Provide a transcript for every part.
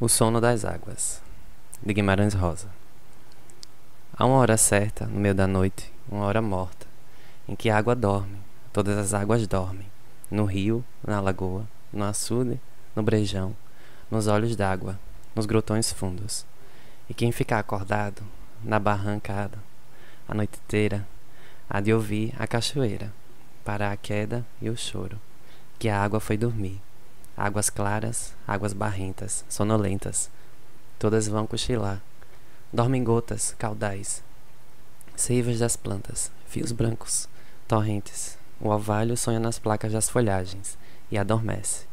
O sono das águas, de Guimarães Rosa. Há uma hora certa, no meio da noite, uma hora morta, em que a água dorme, todas as águas dormem, no rio, na lagoa, no açude, no brejão, nos olhos d'água, nos grotões fundos. E quem ficar acordado, na barrancada, a noite inteira, há de ouvir a cachoeira, para a queda e o choro, que a água foi dormir Águas claras, águas barrentas, sonolentas, todas vão cochilar. Dormem gotas, caudais, seivas das plantas, fios brancos, torrentes. O orvalho sonha nas placas das folhagens e adormece.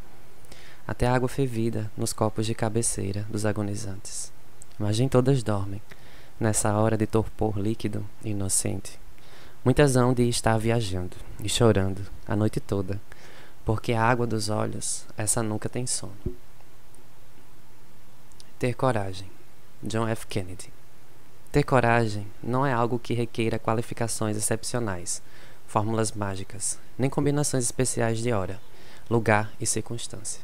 Até a água fervida nos copos de cabeceira dos agonizantes. Mas nem todas dormem, nessa hora de torpor líquido e inocente. Muitas hão de estar viajando e chorando a noite toda porque a água dos olhos, essa nunca tem sono. Ter coragem. John F. Kennedy. Ter coragem não é algo que requeira qualificações excepcionais, fórmulas mágicas, nem combinações especiais de hora, lugar e circunstância.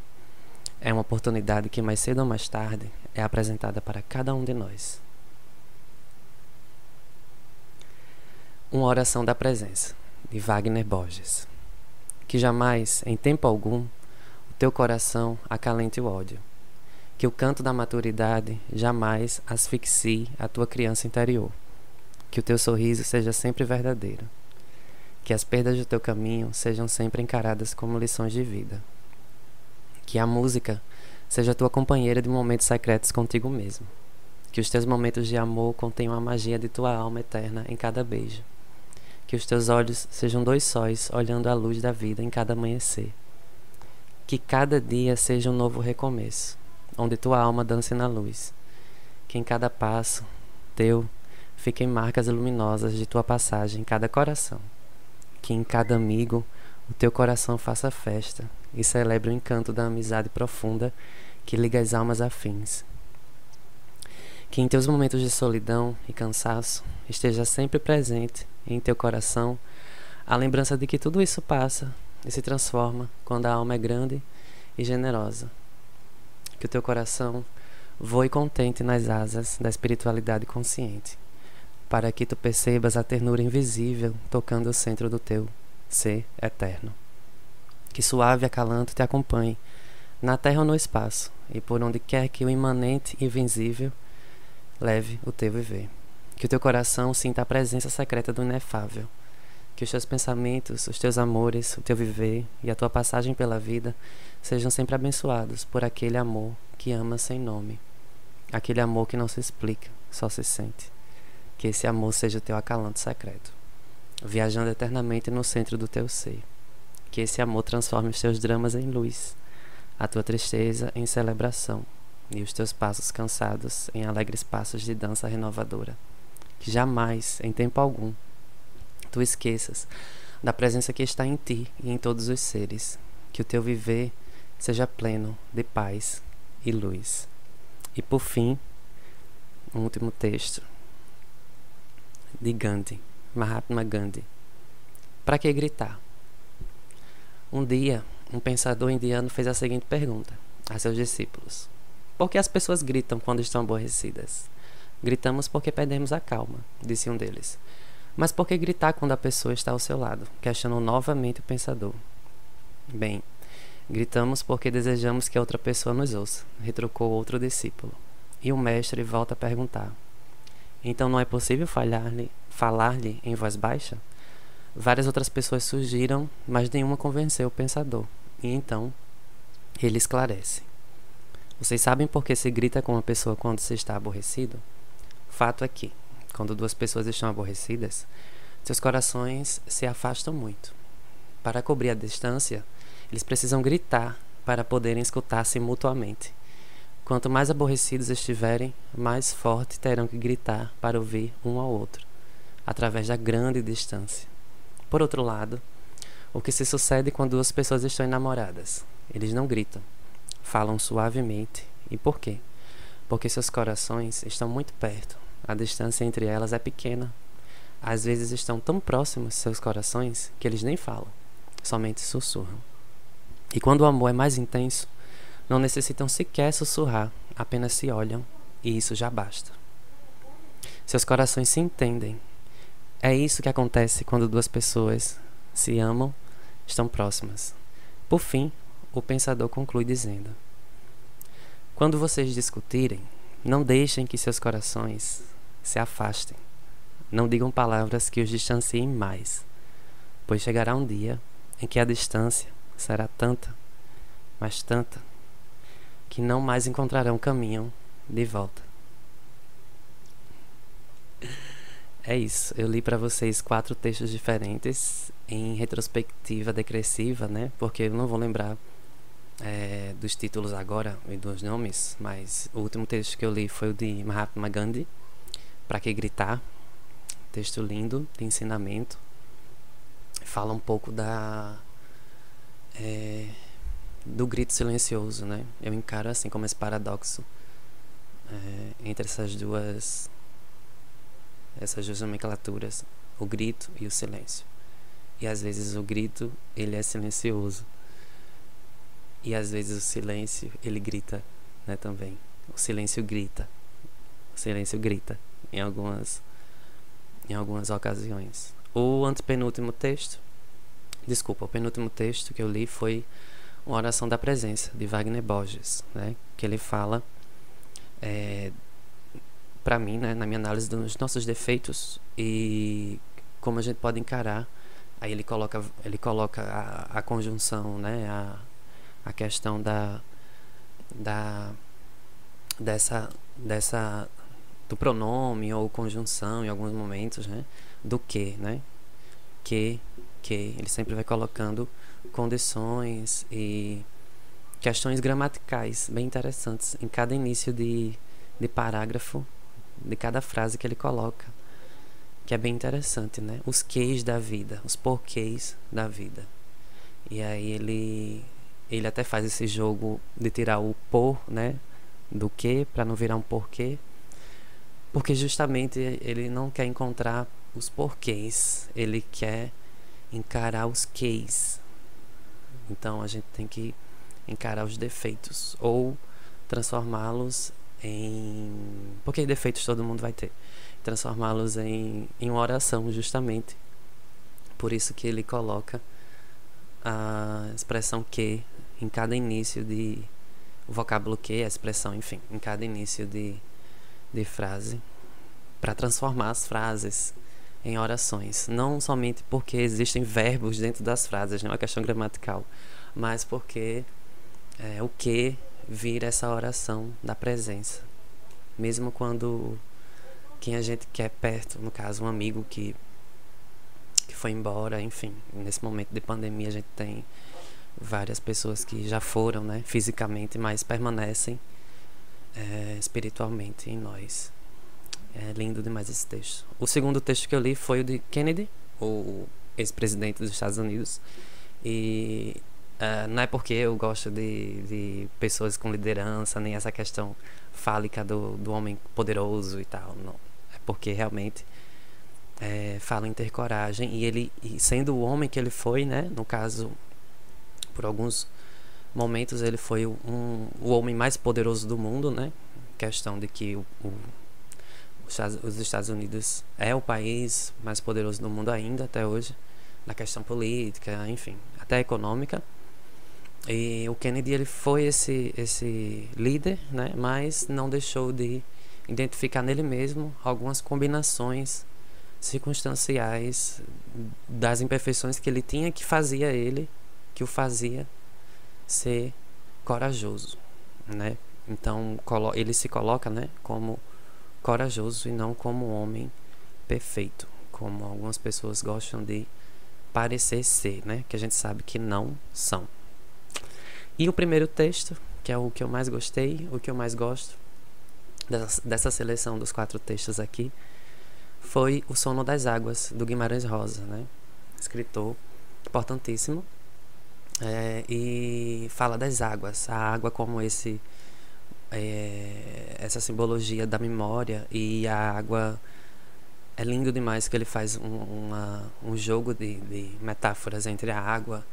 É uma oportunidade que mais cedo ou mais tarde é apresentada para cada um de nós. Uma oração da presença, de Wagner Borges que jamais, em tempo algum, o teu coração acalente o ódio. Que o canto da maturidade jamais asfixie a tua criança interior. Que o teu sorriso seja sempre verdadeiro. Que as perdas do teu caminho sejam sempre encaradas como lições de vida. Que a música seja tua companheira de momentos secretos contigo mesmo. Que os teus momentos de amor contenham a magia de tua alma eterna em cada beijo que os teus olhos sejam dois sóis olhando a luz da vida em cada amanhecer. Que cada dia seja um novo recomeço, onde tua alma dance na luz. Que em cada passo teu fiquem marcas luminosas de tua passagem em cada coração. Que em cada amigo o teu coração faça festa e celebre o encanto da amizade profunda que liga as almas afins. Que em teus momentos de solidão e cansaço esteja sempre presente em teu coração a lembrança de que tudo isso passa e se transforma quando a alma é grande e generosa. Que o teu coração voe contente nas asas da espiritualidade consciente, para que tu percebas a ternura invisível tocando o centro do teu ser eterno. Que suave acalanto te acompanhe, na terra ou no espaço, e por onde quer que o imanente e invisível leve o teu viver. Que o teu coração sinta a presença secreta do inefável. Que os teus pensamentos, os teus amores, o teu viver e a tua passagem pela vida sejam sempre abençoados por aquele amor que ama sem nome. Aquele amor que não se explica, só se sente. Que esse amor seja o teu acalanto secreto, viajando eternamente no centro do teu ser. Que esse amor transforme os teus dramas em luz, a tua tristeza em celebração e os teus passos cansados em alegres passos de dança renovadora que jamais, em tempo algum, tu esqueças da presença que está em ti e em todos os seres, que o teu viver seja pleno de paz e luz. E por fim, um último texto de Gandhi, Mahatma Gandhi. Para que gritar? Um dia, um pensador indiano fez a seguinte pergunta a seus discípulos: Por que as pessoas gritam quando estão aborrecidas? Gritamos porque perdemos a calma, disse um deles. Mas por que gritar quando a pessoa está ao seu lado? Questionou novamente o pensador. Bem, gritamos porque desejamos que a outra pessoa nos ouça, retrucou outro discípulo. E o mestre volta a perguntar: Então não é possível falar-lhe falar em voz baixa? Várias outras pessoas surgiram, mas nenhuma convenceu o pensador. E então ele esclarece: Vocês sabem por que se grita com uma pessoa quando se está aborrecido? Fato é que, quando duas pessoas estão aborrecidas, seus corações se afastam muito. Para cobrir a distância, eles precisam gritar para poderem escutar-se mutuamente. Quanto mais aborrecidos estiverem, mais forte terão que gritar para ouvir um ao outro, através da grande distância. Por outro lado, o que se sucede quando duas pessoas estão enamoradas? Eles não gritam, falam suavemente. E por quê? Porque seus corações estão muito perto, a distância entre elas é pequena. Às vezes estão tão próximos seus corações que eles nem falam, somente sussurram. E quando o amor é mais intenso, não necessitam sequer sussurrar apenas se olham e isso já basta. Seus corações se entendem. É isso que acontece quando duas pessoas se amam, estão próximas. Por fim, o pensador conclui dizendo: Quando vocês discutirem, não deixem que seus corações se afastem. Não digam palavras que os distanciem mais, pois chegará um dia em que a distância será tanta, mas tanta, que não mais encontrarão caminho de volta. É isso. Eu li para vocês quatro textos diferentes em retrospectiva decressiva, né? Porque eu não vou lembrar é, dos títulos agora e dos nomes, mas o último texto que eu li foi o de Mahatma Gandhi, Para que gritar? Texto lindo de ensinamento. Fala um pouco da é, do grito silencioso, né? Eu encaro assim como esse paradoxo é, entre essas duas essas duas nomenclaturas, o grito e o silêncio. E às vezes o grito ele é silencioso e às vezes o silêncio ele grita, né? Também o silêncio grita, o silêncio grita em algumas em algumas ocasiões. O antepenúltimo texto, desculpa, o penúltimo texto que eu li foi uma oração da presença de Wagner Borges, né? Que ele fala é, para mim, né, na minha análise dos nossos defeitos e como a gente pode encarar. Aí ele coloca, ele coloca a, a conjunção, né, a, a questão da, da dessa dessa do pronome ou conjunção em alguns momentos, né, do que, né, que que ele sempre vai colocando condições e questões gramaticais bem interessantes em cada início de, de parágrafo de cada frase que ele coloca, que é bem interessante, né? Os queis da vida, os porquês da vida. E aí ele ele até faz esse jogo de tirar o por, né, do que para não virar um porquê. Porque justamente ele não quer encontrar os porquês, ele quer encarar os queis. Então a gente tem que encarar os defeitos ou transformá-los em. Porque defeitos todo mundo vai ter. Transformá-los em, em uma oração, justamente. Por isso que ele coloca a expressão que em cada início de. O vocábulo que, a expressão, enfim, em cada início de, de frase. Para transformar as frases em orações. Não somente porque existem verbos dentro das frases, não é uma questão gramatical, mas porque é, o que vira essa oração da presença. Mesmo quando quem a gente quer perto, no caso um amigo que que foi embora, enfim, nesse momento de pandemia a gente tem várias pessoas que já foram, né, fisicamente, mas permanecem é, espiritualmente em nós. É lindo demais esse texto. O segundo texto que eu li foi o de Kennedy, o ex-presidente dos Estados Unidos, e Uh, não é porque eu gosto de, de pessoas com liderança, nem essa questão fálica do, do homem poderoso e tal. Não. É porque realmente é, fala em ter coragem. E ele, e sendo o homem que ele foi, né? No caso, por alguns momentos, ele foi um, o homem mais poderoso do mundo, né? Questão de que o, o os Estados Unidos é o país mais poderoso do mundo ainda até hoje, na questão política, enfim, até econômica. E o Kennedy ele foi esse esse líder, né? Mas não deixou de identificar nele mesmo algumas combinações circunstanciais das imperfeições que ele tinha que fazia ele, que o fazia ser corajoso, né? Então ele se coloca, né, como corajoso e não como homem perfeito, como algumas pessoas gostam de parecer ser, né? Que a gente sabe que não são. E o primeiro texto, que é o que eu mais gostei, o que eu mais gosto dessa, seleção dos quatro textos aqui, foi O Sono das Águas, do Guimarães Rosa, né? Escritor importantíssimo. É, e fala das águas, a água como esse é, essa simbologia da memória e a água é lindo demais que ele faz um, uma, um jogo de, de metáforas entre a água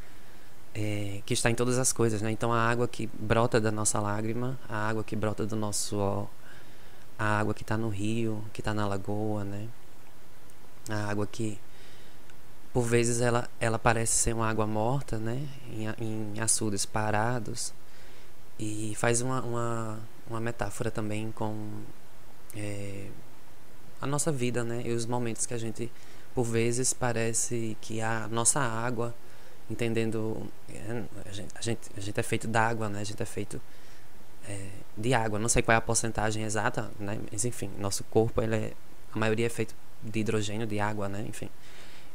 é, que está em todas as coisas, né? Então a água que brota da nossa lágrima, a água que brota do nosso suor, a água que está no rio, que está na lagoa, né? A água que por vezes ela, ela parece ser uma água morta, né? Em, em açudes parados e faz uma, uma, uma metáfora também com é, a nossa vida, né? E os momentos que a gente por vezes parece que a nossa água entendendo é, a gente, a gente, a gente é feito d'água, né? A gente é feito é, de água. Não sei qual é a porcentagem exata, né? Mas enfim, nosso corpo ele é, a maioria é feito de hidrogênio, de água, né? Enfim.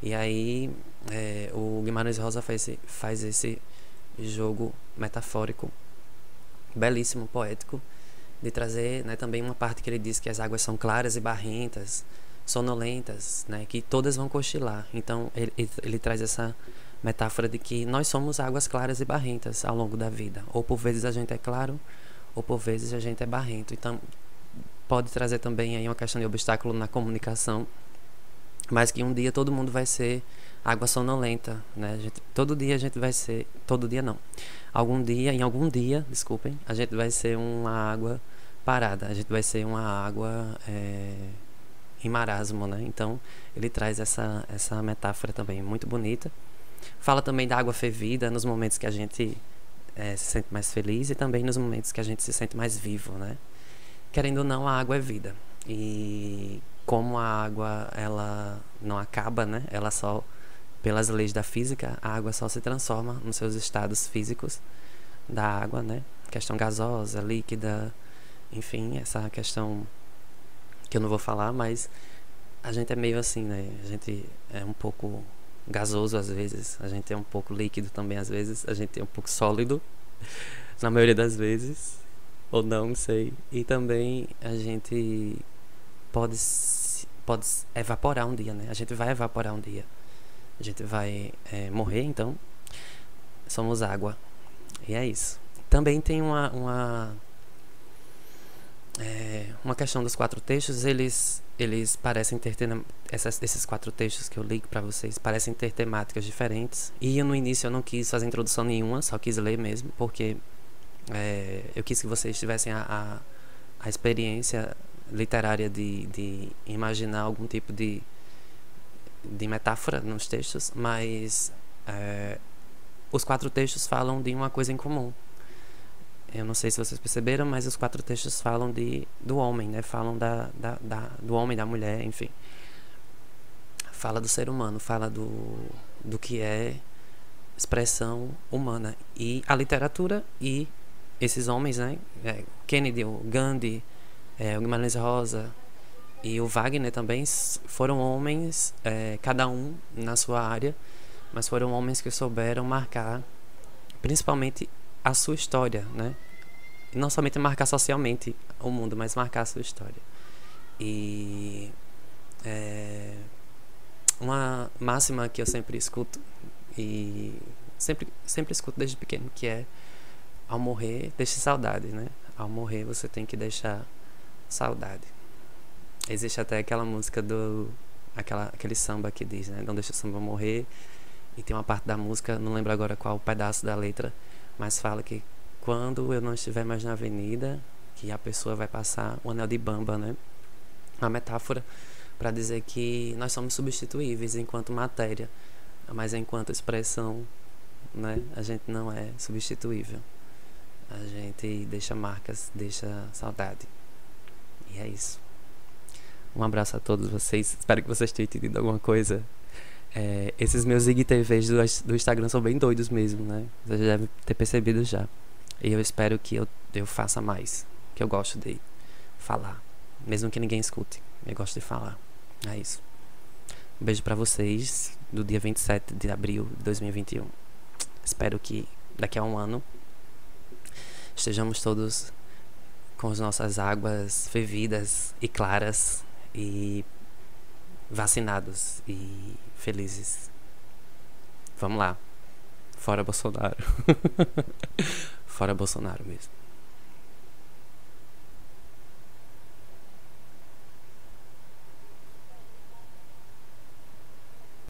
E aí é, o Guimarães Rosa faz esse, faz esse jogo metafórico belíssimo, poético, de trazer né, também uma parte que ele diz que as águas são claras e barrentas, sonolentas, né, que todas vão cochilar. Então ele, ele, ele traz essa metáfora de que nós somos águas claras e barrentas ao longo da vida. Ou por vezes a gente é claro, ou por vezes a gente é barrento. Então, pode trazer também aí uma questão de obstáculo na comunicação, mas que um dia todo mundo vai ser água sonolenta, né? Gente, todo dia a gente vai ser, todo dia não. Algum dia, em algum dia, desculpem, a gente vai ser uma água parada, a gente vai ser uma água é, em marasmo, né? Então, ele traz essa essa metáfora também muito bonita. Fala também da água fervida nos momentos que a gente é, se sente mais feliz e também nos momentos que a gente se sente mais vivo, né? Querendo ou não, a água é vida. E como a água ela não acaba, né? Ela só pelas leis da física, a água só se transforma nos seus estados físicos da água, né? Questão gasosa, líquida, enfim, essa questão que eu não vou falar, mas a gente é meio assim, né? A gente é um pouco gasoso às vezes, a gente é um pouco líquido também às vezes, a gente é um pouco sólido na maioria das vezes, ou não, sei. E também a gente pode pode evaporar um dia, né? A gente vai evaporar um dia. A gente vai é, morrer, então somos água. E é isso. Também tem uma uma, é, uma questão dos quatro textos. Eles eles parecem ter essas, esses quatro textos que eu li para vocês parecem ter temáticas diferentes. E no início eu não quis fazer introdução nenhuma, só quis ler mesmo, porque é, eu quis que vocês tivessem a, a, a experiência literária de, de imaginar algum tipo de, de metáfora nos textos, mas é, os quatro textos falam de uma coisa em comum. Eu não sei se vocês perceberam, mas os quatro textos falam de, do homem, né? Falam da, da, da, do homem, da mulher, enfim. Fala do ser humano, fala do, do que é expressão humana. E a literatura e esses homens, né? É, Kennedy, Gandhi, é, o Guimarães Rosa e o Wagner também foram homens, é, cada um na sua área, mas foram homens que souberam marcar principalmente a sua história, né? E não somente marcar socialmente o mundo, mas marcar a sua história. E é, uma máxima que eu sempre escuto e sempre sempre escuto desde pequeno que é ao morrer deixe saudade, né? Ao morrer você tem que deixar saudade. Existe até aquela música do aquela aquele samba que diz, né? Não deixa o samba morrer. E tem uma parte da música, não lembro agora qual pedaço da letra, mas fala que quando eu não estiver mais na avenida, que a pessoa vai passar o anel de bamba, né? Uma metáfora para dizer que nós somos substituíveis enquanto matéria, mas enquanto expressão, né? A gente não é substituível. A gente deixa marcas, deixa saudade. E é isso. Um abraço a todos vocês. Espero que vocês tenham entendido alguma coisa é, esses meus IGTVs do, do Instagram são bem doidos mesmo, né? Vocês devem ter percebido já. E eu espero que eu, eu faça mais. Que eu gosto de falar. Mesmo que ninguém escute. Eu gosto de falar. É isso. Um beijo para vocês do dia 27 de abril de 2021. Espero que daqui a um ano estejamos todos com as nossas águas fervidas e claras e vacinados e felizes. Vamos lá. Fora Bolsonaro. Fora Bolsonaro mesmo.